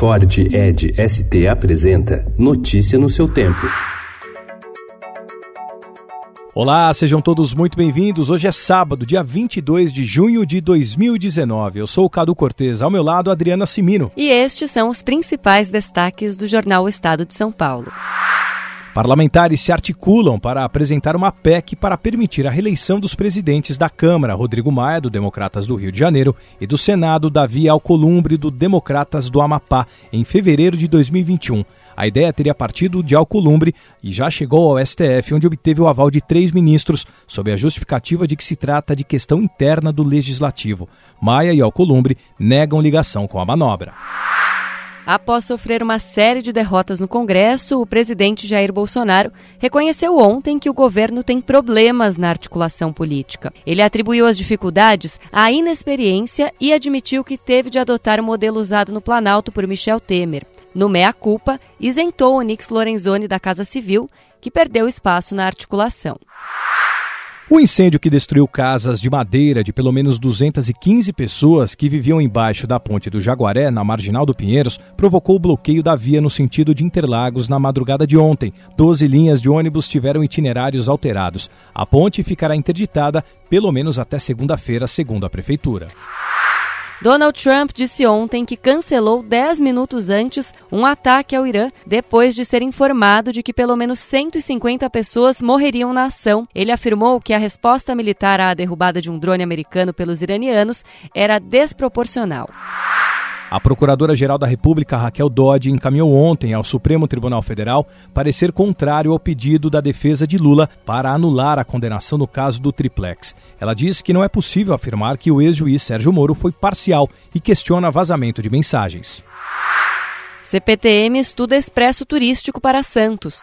Ford Ed ST apresenta Notícia no seu tempo. Olá, sejam todos muito bem-vindos. Hoje é sábado, dia 22 de junho de 2019. Eu sou o Cadu Cortez, ao meu lado, Adriana Simino. E estes são os principais destaques do jornal Estado de São Paulo. Parlamentares se articulam para apresentar uma PEC para permitir a reeleição dos presidentes da Câmara, Rodrigo Maia, do Democratas do Rio de Janeiro, e do Senado, Davi Alcolumbre, do Democratas do Amapá, em fevereiro de 2021. A ideia teria partido de Alcolumbre e já chegou ao STF, onde obteve o aval de três ministros, sob a justificativa de que se trata de questão interna do Legislativo. Maia e Alcolumbre negam ligação com a manobra. Após sofrer uma série de derrotas no Congresso, o presidente Jair Bolsonaro reconheceu ontem que o governo tem problemas na articulação política. Ele atribuiu as dificuldades à inexperiência e admitiu que teve de adotar o modelo usado no Planalto por Michel Temer. No meia-culpa, isentou o Nix Lorenzoni da Casa Civil, que perdeu espaço na articulação. O incêndio que destruiu casas de madeira de pelo menos 215 pessoas que viviam embaixo da ponte do Jaguaré, na marginal do Pinheiros, provocou o bloqueio da via no sentido de Interlagos na madrugada de ontem. Doze linhas de ônibus tiveram itinerários alterados. A ponte ficará interditada pelo menos até segunda-feira, segundo a Prefeitura. Donald Trump disse ontem que cancelou 10 minutos antes um ataque ao Irã, depois de ser informado de que pelo menos 150 pessoas morreriam na ação. Ele afirmou que a resposta militar à derrubada de um drone americano pelos iranianos era desproporcional. A Procuradora-Geral da República, Raquel Dodge, encaminhou ontem ao Supremo Tribunal Federal parecer contrário ao pedido da defesa de Lula para anular a condenação no caso do triplex. Ela diz que não é possível afirmar que o ex-juiz Sérgio Moro foi parcial e questiona vazamento de mensagens. CPTM estuda expresso turístico para Santos.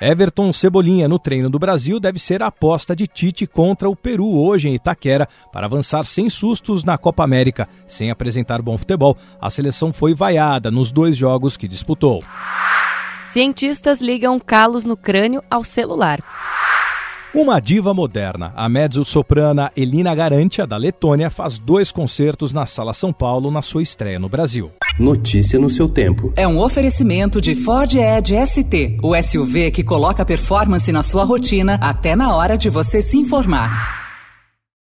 Everton Cebolinha no treino do Brasil deve ser a aposta de Tite contra o Peru hoje em Itaquera para avançar sem sustos na Copa América. Sem apresentar bom futebol, a seleção foi vaiada nos dois jogos que disputou. Cientistas ligam calos no crânio ao celular. Uma diva moderna, a mezzo-soprana Elina Garantia, da Letônia, faz dois concertos na Sala São Paulo na sua estreia no Brasil. Notícia no seu tempo. É um oferecimento de Ford Edge ST, o SUV que coloca performance na sua rotina até na hora de você se informar.